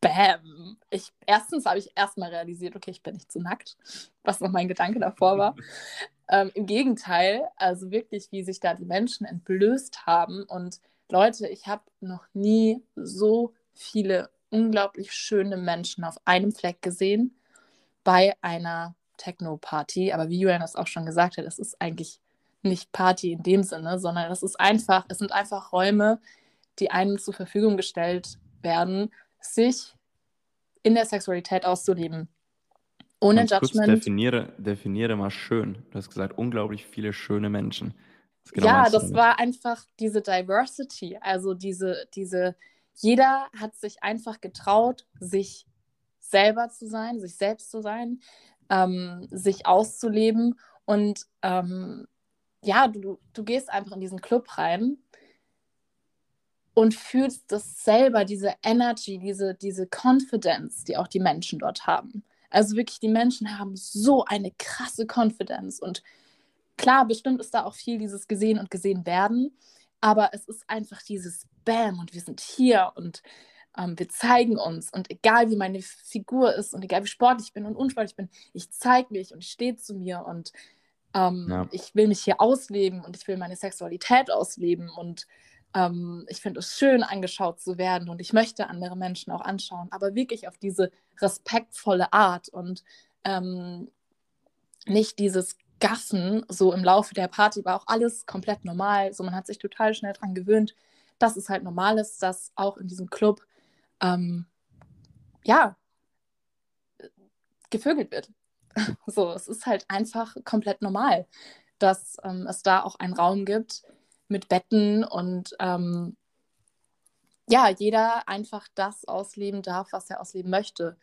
bam. Ich, erstens habe ich erstmal realisiert, okay, ich bin nicht zu nackt, was noch mein Gedanke davor war. Ähm, Im Gegenteil, also wirklich, wie sich da die Menschen entblößt haben. Und Leute, ich habe noch nie so viele unglaublich schöne Menschen auf einem Fleck gesehen. bei einer Techno-Party. Aber wie Julian das auch schon gesagt hat, es ist eigentlich nicht Party in dem Sinne, sondern es ist einfach, es sind einfach Räume, die einem zur Verfügung gestellt werden, sich in der Sexualität auszuleben. Ohne Ganz kurz Judgment. definiere, definiere mal schön. Du hast gesagt, unglaublich viele schöne Menschen. Was genau ja, das damit? war einfach diese Diversity, also diese, diese, jeder hat sich einfach getraut, sich selber zu sein, sich selbst zu sein, ähm, sich auszuleben und ähm, ja, du, du gehst einfach in diesen Club rein und fühlst das selber, diese Energy, diese, diese Confidence, die auch die Menschen dort haben. Also wirklich, die Menschen haben so eine krasse Confidence und klar, bestimmt ist da auch viel dieses gesehen und gesehen werden, aber es ist einfach dieses Bam und wir sind hier und ähm, wir zeigen uns und egal wie meine Figur ist und egal wie sportlich ich bin und unsportlich ich bin, ich zeige mich und ich stehe zu mir und ähm, Ja. ich will mich hier ausleben und ich will meine Sexualität ausleben und ähm, ich finde es schön, angeschaut zu werden und ich möchte andere Menschen auch anschauen, aber wirklich auf diese respektvolle Art und ähm, nicht dieses Gaffen so im Laufe der Party war auch alles komplett normal. So man hat sich total schnell dran gewöhnt, dass es halt normal ist, dass auch in diesem Club ähm, ja gevögelt wird. So, es ist halt einfach komplett normal, dass ähm, es da auch einen Raum gibt mit Betten und ähm, ja, jeder einfach das ausleben darf, was er ausleben möchte.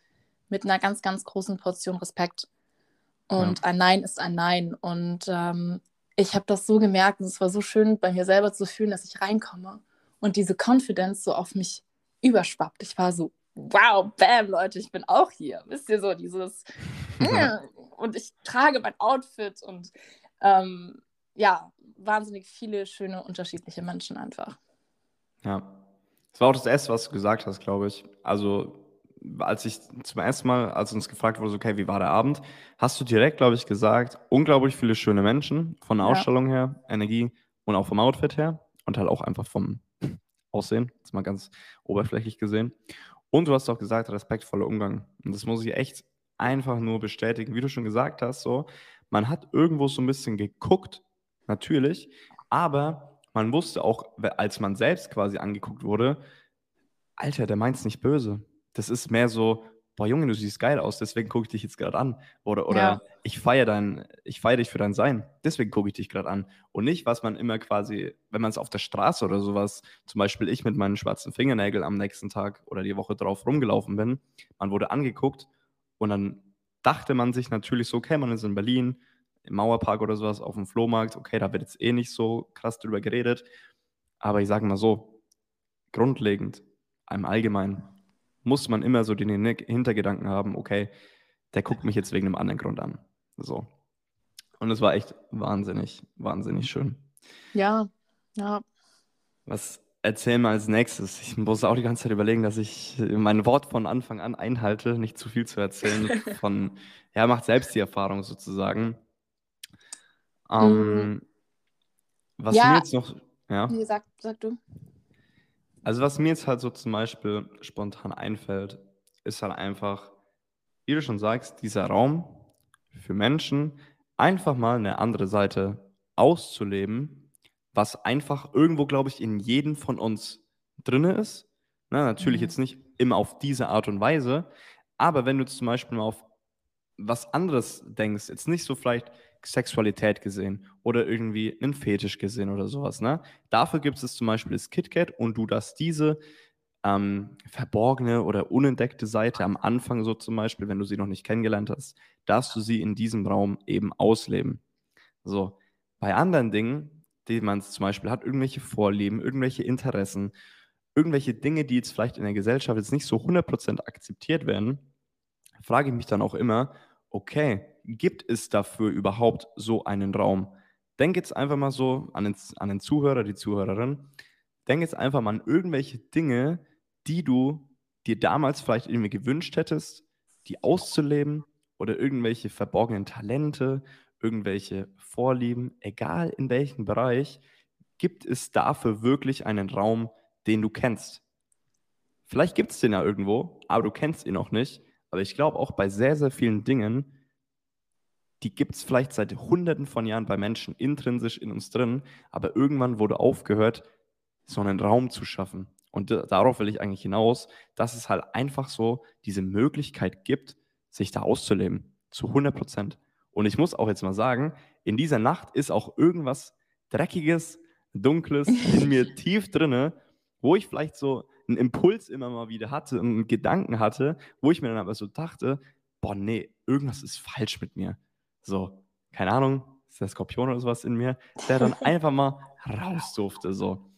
Mit einer ganz, ganz großen Portion Respekt. Und ein Nein ist ein Nein. Und ähm, ich habe das so gemerkt und es war so schön bei mir selber zu fühlen, dass ich reinkomme und diese Confidence so auf mich überschwappt. Ich war so, wow, bam, Leute, ich bin auch hier. Wisst ihr so, dieses und ich trage mein Outfit und ähm, ja, wahnsinnig viele schöne, unterschiedliche Menschen einfach. Ja. Das war auch das Erste, was du gesagt hast, glaube ich. Also, als ich zum ersten Mal, als uns gefragt wurde, okay, wie war der Abend, hast du direkt, glaube ich, gesagt, unglaublich viele schöne Menschen, von der Ja. Ausstellung her, Energie und auch vom Outfit her und halt auch einfach vom Aussehen, jetzt mal ganz oberflächlich gesehen. Und du hast auch gesagt, respektvoller Umgang. Und das muss ich echt einfach nur bestätigen, wie du schon gesagt hast, so, man hat irgendwo so ein bisschen geguckt, natürlich, aber man wusste auch, als man selbst quasi angeguckt wurde, Alter, der meint's nicht böse. Das ist mehr so, boah Junge, du siehst geil aus, deswegen gucke ich dich jetzt gerade an. Oder, oder Ja. ich feiere dein, ich feiere dich für dein Sein, deswegen gucke ich dich gerade an. Und nicht, was man immer quasi, wenn man es auf der Straße oder sowas, zum Beispiel ich mit meinen schwarzen Fingernägeln am nächsten Tag oder die Woche drauf rumgelaufen bin, man wurde angeguckt und dann dachte man sich natürlich so, okay, man ist in Berlin, im Mauerpark oder sowas, auf dem Flohmarkt, okay, da wird jetzt eh nicht so krass drüber geredet. Aber ich sage mal so, grundlegend, im Allgemeinen, muss man immer so den Hin- Hintergedanken haben, okay, der guckt mich jetzt wegen einem anderen Grund an. So. Und es war echt wahnsinnig, wahnsinnig schön. Ja, ja. Was erzählen wir als nächstes? Ich muss auch die ganze Zeit überlegen, dass ich mein Wort von Anfang an einhalte, nicht zu viel zu erzählen. Von, ja, macht selbst die Erfahrung sozusagen. Ähm, was Ja. mir jetzt noch, ja, Wie gesagt, sag du. also was mir jetzt halt so zum Beispiel spontan einfällt, ist halt einfach, wie du schon sagst, dieser Raum für Menschen, einfach mal eine andere Seite auszuleben, was einfach irgendwo, glaube ich, in jedem von uns drinne ist. Na, natürlich Mhm. jetzt nicht immer auf diese Art und Weise, aber wenn du zum Beispiel mal auf was anderes denkst, jetzt nicht so vielleicht Sexualität gesehen oder irgendwie einen Fetisch gesehen oder sowas, ne? Dafür gibt es zum Beispiel das KitKat und du darfst diese ähm, verborgene oder unentdeckte Seite am Anfang so zum Beispiel, wenn du sie noch nicht kennengelernt hast, darfst du sie in diesem Raum eben ausleben. So, bei anderen Dingen, die man zum Beispiel hat, irgendwelche Vorlieben, irgendwelche Interessen, irgendwelche Dinge, die jetzt vielleicht in der Gesellschaft jetzt nicht so 100% akzeptiert werden, frage ich mich dann auch immer, okay, gibt es dafür überhaupt so einen Raum? Denk jetzt einfach mal so an den, an den Zuhörer, die Zuhörerin, denk jetzt einfach mal an irgendwelche Dinge, die du dir damals vielleicht irgendwie gewünscht hättest, die auszuleben oder irgendwelche verborgenen Talente, irgendwelche Vorlieben, egal in welchem Bereich, gibt es dafür wirklich einen Raum, den du kennst? Vielleicht gibt es den ja irgendwo, aber du kennst ihn noch nicht. Aber ich glaube auch bei sehr, sehr vielen Dingen, die gibt es vielleicht seit hunderten von Jahren bei Menschen intrinsisch in uns drin, aber irgendwann wurde aufgehört, so einen Raum zu schaffen. Und darauf will ich eigentlich hinaus, dass es halt einfach so diese Möglichkeit gibt, sich da auszuleben. Zu 100 Prozent. Und ich muss auch jetzt mal sagen, in dieser Nacht ist auch irgendwas Dreckiges, Dunkles in mir tief drinne, wo ich vielleicht so einen Impuls immer mal wieder hatte, einen Gedanken hatte, wo ich mir dann aber so dachte, boah, nee, irgendwas ist falsch mit mir. So, keine Ahnung, ist der Skorpion oder sowas in mir, der dann einfach mal raus durfte. So.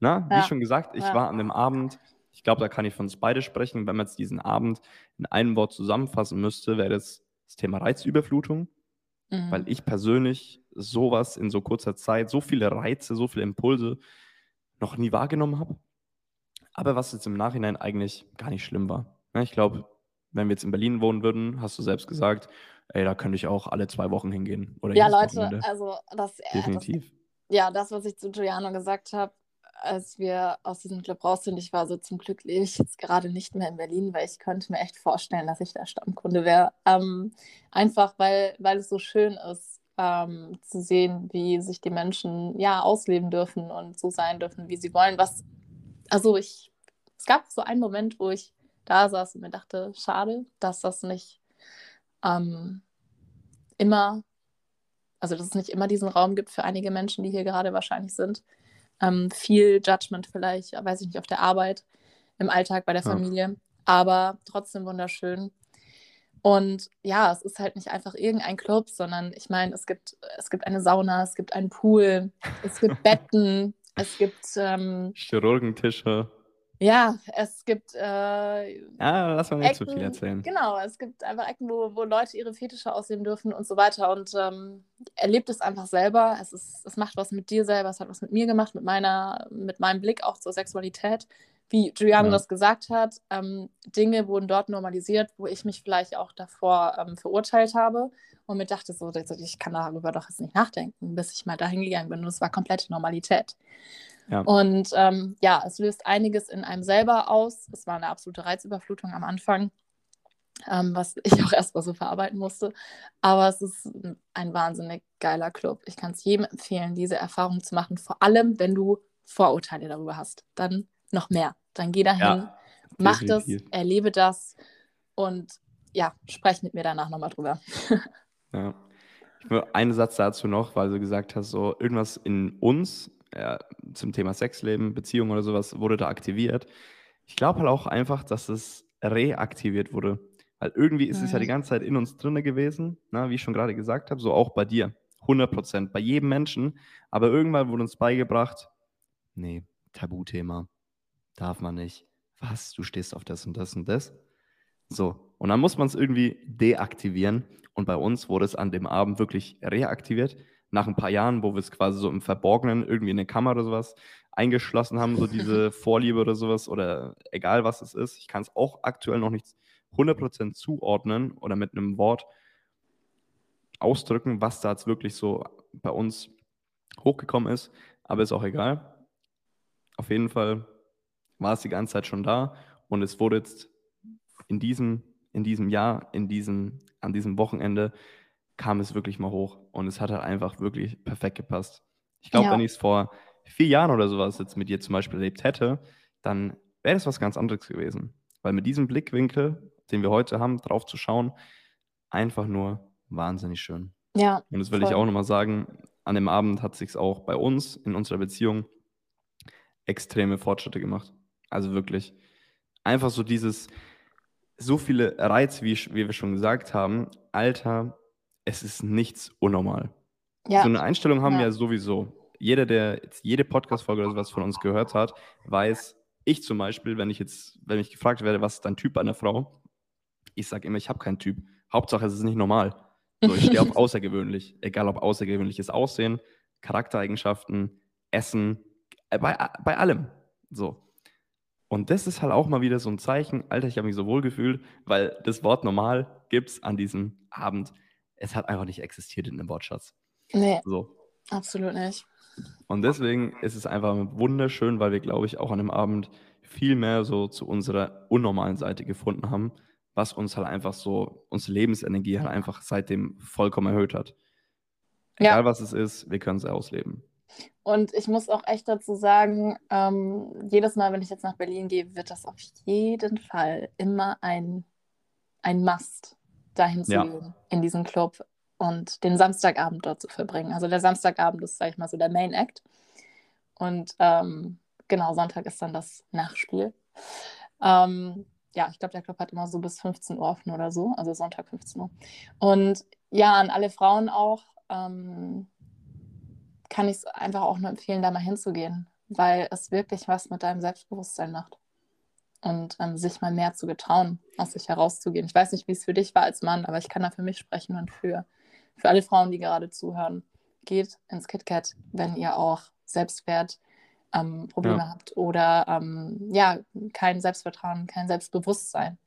Na, wie ja. schon gesagt, ich ja. war an dem Abend, ich glaube, da kann ich von uns beide sprechen. Wenn man jetzt diesen Abend in einem Wort zusammenfassen müsste, wäre das das Thema Reizüberflutung. Mhm. Weil ich persönlich sowas in so kurzer Zeit, so viele Reize, so viele Impulse noch nie wahrgenommen habe. Aber was jetzt im Nachhinein eigentlich gar nicht schlimm war. Ich glaube, wenn wir jetzt in Berlin wohnen würden, hast du selbst gesagt, ey, da könnte ich auch alle zwei Wochen hingehen. Oder ja, Leute, Wochenende. also das. Definitiv. Das, ja, das, was ich zu Giuliano gesagt habe, als wir aus diesem Club raus sind, ich war so zum Glück lebe ich jetzt gerade nicht mehr in Berlin, weil ich könnte mir echt vorstellen, dass ich der Stammkunde wäre. Ähm, einfach weil, weil es so schön ist, ähm, zu sehen, wie sich die Menschen ja ausleben dürfen und so sein dürfen, wie sie wollen. Was, also ich, es gab so einen Moment, wo ich da saß und mir dachte, schade, dass das nicht ähm, immer, also dass es nicht immer diesen Raum gibt für einige Menschen, die hier gerade wahrscheinlich sind. Ähm, viel Judgment vielleicht, weiß ich nicht, auf der Arbeit, im Alltag, bei der Familie, ja. aber trotzdem wunderschön. Und ja, es ist halt nicht einfach irgendein Club, sondern ich meine, es gibt, es gibt eine Sauna, es gibt einen Pool, es gibt Betten, es gibt ähm, Chirurgentische. Ja, es gibt. Äh, ja, lass mal nicht Ecken, zu viel erzählen. Genau, es gibt einfach Ecken, wo, wo Leute ihre Fetische aussehen dürfen und so weiter. Und ähm, erlebt es einfach selber. Es, ist, es macht was mit dir selber, es hat was mit mir gemacht, mit, meiner, mit meinem Blick auch zur Sexualität. Wie Giuliano ja. das gesagt hat, ähm, Dinge wurden dort normalisiert, wo ich mich vielleicht auch davor ähm, verurteilt habe und mir dachte, so, ich kann darüber doch jetzt nicht nachdenken, bis ich mal dahin gegangen bin. Und es war komplette Normalität. Ja. Und ähm, ja, es löst einiges in einem selber aus. Es war eine absolute Reizüberflutung am Anfang, ähm, was ich auch erstmal so verarbeiten musste. Aber es ist ein wahnsinnig geiler Club. Ich kann es jedem empfehlen, diese Erfahrung zu machen, vor allem wenn du Vorurteile darüber hast. Dann noch mehr. Dann geh dahin, ja, mach das, erlebe das und ja, sprech mit mir danach nochmal drüber. ja. Ich will einen Satz dazu noch, weil du gesagt hast, so irgendwas in uns ja, zum Thema Sexleben, Beziehung oder sowas wurde da aktiviert. Ich glaube halt auch einfach, dass es reaktiviert wurde. Weil irgendwie ist mhm. es ja die ganze Zeit in uns drinne gewesen, na, wie ich schon gerade gesagt habe, so auch bei dir. 100 Prozent, bei jedem Menschen. Aber irgendwann wurde uns beigebracht, nee, Tabuthema, darf man nicht. Was, du stehst auf das und das und das? So, und dann muss man es irgendwie deaktivieren. Und bei uns wurde es an dem Abend wirklich reaktiviert nach ein paar Jahren, wo wir es quasi so im Verborgenen irgendwie in eine Kamera oder sowas eingeschlossen haben, so diese Vorliebe oder sowas oder egal was es ist. Ich kann es auch aktuell noch nicht 100% zuordnen oder mit einem Wort ausdrücken, was da jetzt wirklich so bei uns hochgekommen ist, aber ist auch egal. Auf jeden Fall war es die ganze Zeit schon da und es wurde jetzt in diesem, in diesem Jahr, in diesem, an diesem Wochenende kam es wirklich mal hoch und es hat halt einfach wirklich perfekt gepasst. Ich glaube, ja. wenn ich es vor vier Jahren oder sowas jetzt mit dir zum Beispiel erlebt hätte, dann wäre das was ganz anderes gewesen. Weil mit diesem Blickwinkel, den wir heute haben, drauf zu schauen, einfach nur wahnsinnig schön. Ja. Und das will voll. ich auch nochmal sagen, an dem Abend hat sich auch bei uns in unserer Beziehung extreme Fortschritte gemacht. Also wirklich. Einfach so dieses, so viele Reize, wie, wie wir schon gesagt haben, Alter, es ist nichts unnormal. Ja. So eine Einstellung haben ja. wir sowieso. Jeder, der jetzt jede Podcast-Folge oder sowas von uns gehört hat, weiß, ich zum Beispiel, wenn ich jetzt, wenn ich gefragt werde, was ist dein Typ einer Frau, ich sage immer, ich habe keinen Typ. Hauptsache, es ist nicht normal. So, ich stehe auf außergewöhnlich. Egal ob außergewöhnliches Aussehen, Charaktereigenschaften, Essen, äh, bei, bei allem. So. Und das ist halt auch mal wieder so ein Zeichen, Alter, ich habe mich so wohl gefühlt, weil das Wort normal gibt es an diesem Abend es hat einfach nicht existiert in dem Wortschatz. Nee. So. Absolut nicht. Und deswegen ist es einfach wunderschön, weil wir, glaube ich, auch an dem Abend viel mehr so zu unserer unnormalen Seite gefunden haben, was uns halt einfach so, unsere Lebensenergie halt einfach seitdem vollkommen erhöht hat. Egal Ja. was es ist, wir können es ausleben. Und ich muss auch echt dazu sagen, ähm, jedes Mal, wenn ich jetzt nach Berlin gehe, wird das auf jeden Fall immer ein, ein Must, dahin zu Ja. gehen, in diesen Club und den Samstagabend dort zu verbringen. Also der Samstagabend ist, sag ich mal, so der Main Act. Und ähm, genau, Sonntag ist dann das Nachspiel. Ähm, ja, ich glaube, der Club hat immer so bis 15 Uhr offen oder so, also Sonntag 15 Uhr. Und ja, an alle Frauen auch. Ähm, kann ich es einfach auch nur empfehlen, da mal hinzugehen, weil es wirklich was mit deinem Selbstbewusstsein macht. Und ähm, sich mal mehr zu getrauen, aus sich herauszugehen. Ich weiß nicht, wie es für dich war als Mann, aber ich kann da für mich sprechen und für, für alle Frauen, die gerade zuhören. Geht ins KitKat, wenn ihr auch Selbstwert ähm, Probleme Ja. habt oder ähm, ja, kein Selbstvertrauen, kein Selbstbewusstsein.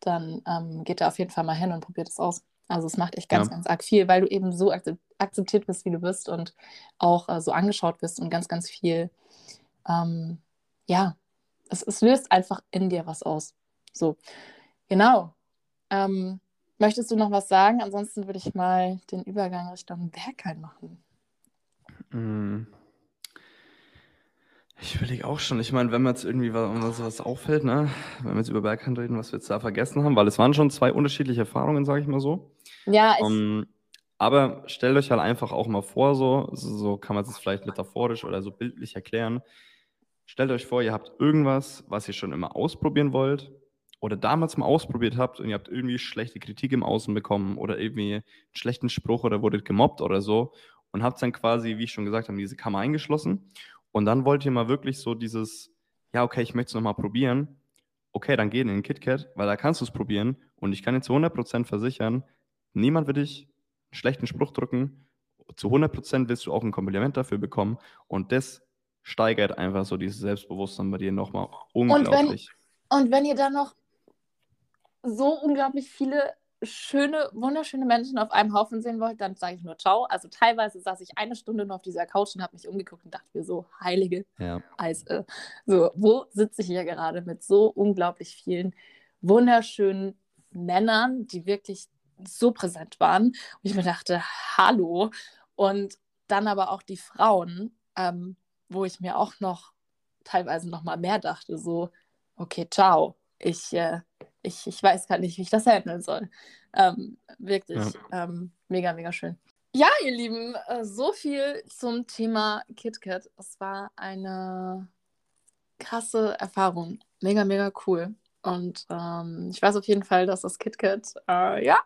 Dann ähm, geht da auf jeden Fall mal hin und probiert es aus. Also es macht echt ganz, Ja. ganz arg viel, weil du eben so akze- akzeptiert bist, wie du bist und auch äh, so angeschaut bist und ganz, ganz viel, ähm, ja, es, es löst einfach in dir was aus. So, genau. Ähm, möchtest du noch was sagen? Ansonsten würde ich mal den Übergang Richtung Bergheim machen. Mm. Ich überlege auch schon. Ich meine, wenn mir jetzt irgendwie was, was, auffällt, ne? wenn wir jetzt über Berghand reden, was wir jetzt da vergessen haben, weil es waren schon zwei unterschiedliche Erfahrungen, sage ich mal so. Ja, ich, Um, aber stellt euch halt einfach auch mal vor, so so kann man es vielleicht metaphorisch oder so bildlich erklären. Stellt euch vor, ihr habt irgendwas, was ihr schon immer ausprobieren wollt oder damals mal ausprobiert habt und ihr habt irgendwie schlechte Kritik im Außen bekommen oder irgendwie einen schlechten Spruch oder wurdet gemobbt oder so und habt dann quasi, wie ich schon gesagt habe, diese Kammer eingeschlossen und dann wollt ihr mal wirklich so dieses, ja, okay, ich möchte es nochmal probieren. Okay, dann geh in den KitKat, weil da kannst du es probieren und ich kann dir zu 100% versichern, niemand wird dich einen schlechten Spruch drücken. Zu 100% wirst du auch ein Kompliment dafür bekommen und das steigert einfach so dieses Selbstbewusstsein bei dir nochmal unglaublich. Und wenn ihr dann noch so unglaublich viele schöne, wunderschöne Menschen auf einem Haufen sehen wollt, dann sage ich nur ciao. Also teilweise saß ich eine Stunde nur auf dieser Couch und habe mich umgeguckt und dachte mir so, heilige Ja. Eise. So, wo sitze ich hier gerade mit so unglaublich vielen wunderschönen Männern, die wirklich so präsent waren. Und ich mir dachte, hallo. Und dann aber auch die Frauen, ähm, wo ich mir auch noch teilweise noch mal mehr dachte, so, okay, ciao. Ich, äh, ich, ich weiß gar nicht, wie ich das handeln soll. Ähm, wirklich ähm, mega, mega schön. Ja, ihr Lieben, äh, so viel zum Thema KitKat. Es war eine krasse Erfahrung. Mega, mega cool. Und ähm, ich weiß auf jeden Fall, dass das KitKat, äh, ja,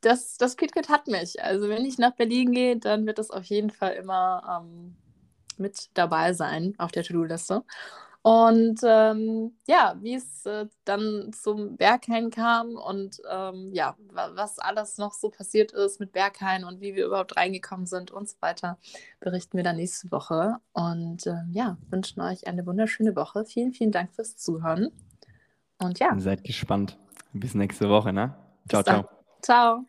das, das KitKat hat mich. Also wenn ich nach Berlin gehe, dann wird das auf jeden Fall immer ähm, mit dabei sein auf der To-Do-Liste. Und ähm, ja, wie es äh, dann zum Berghain kam und ähm, ja, wa- was alles noch so passiert ist mit Berghain und wie wir überhaupt reingekommen sind und so weiter, berichten wir dann nächste Woche. Und ähm, ja, wünschen euch eine wunderschöne Woche. Vielen, vielen Dank fürs Zuhören. Und ja, Seid gespannt. Bis nächste Woche, ne? Ciao, ciao. ciao.